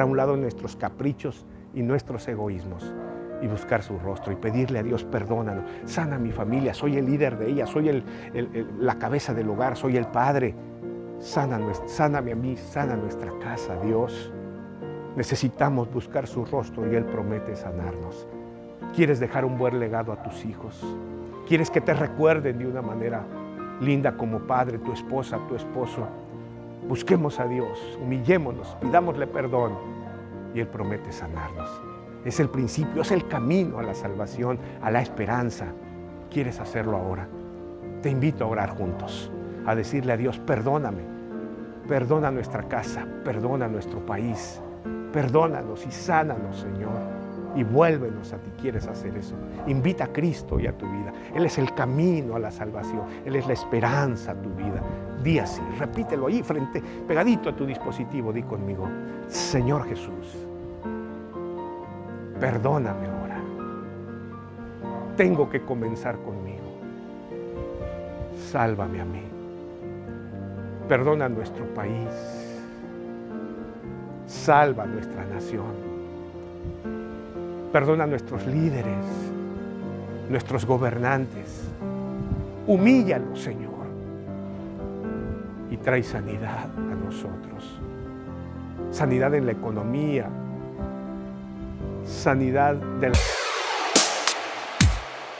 a un lado nuestros caprichos y nuestros egoísmos y buscar su rostro y pedirle a Dios, perdónalo, sana mi familia, soy el líder de ella, soy la cabeza del hogar, soy el padre. Sana, sáname a mí, sana nuestra casa, Dios. Necesitamos buscar su rostro y Él promete sanarnos. ¿Quieres dejar un buen legado a tus hijos? ¿Quieres que te recuerden de una manera linda como padre, tu esposa, tu esposo? Busquemos a Dios, humillémonos, pidámosle perdón y Él promete sanarnos. Es el principio, es el camino a la salvación, a la esperanza. ¿Quieres hacerlo ahora? Te invito a orar juntos, a decirle a Dios, perdóname, perdona nuestra casa, perdona nuestro país, perdónanos y sánanos, Señor. Y vuélvenos a ti, quieres hacer eso. Invita a Cristo y a tu vida. Él es el camino a la salvación. Él es la esperanza a tu vida. Di así, repítelo ahí frente, pegadito a tu dispositivo. Di conmigo, Señor Jesús, perdóname ahora. Tengo que comenzar conmigo. Sálvame a mí. Perdona nuestro país. Salva nuestra nación. Perdona a nuestros líderes, nuestros gobernantes. Humíllalos, Señor. Y trae sanidad a nosotros. Sanidad en la economía, sanidad del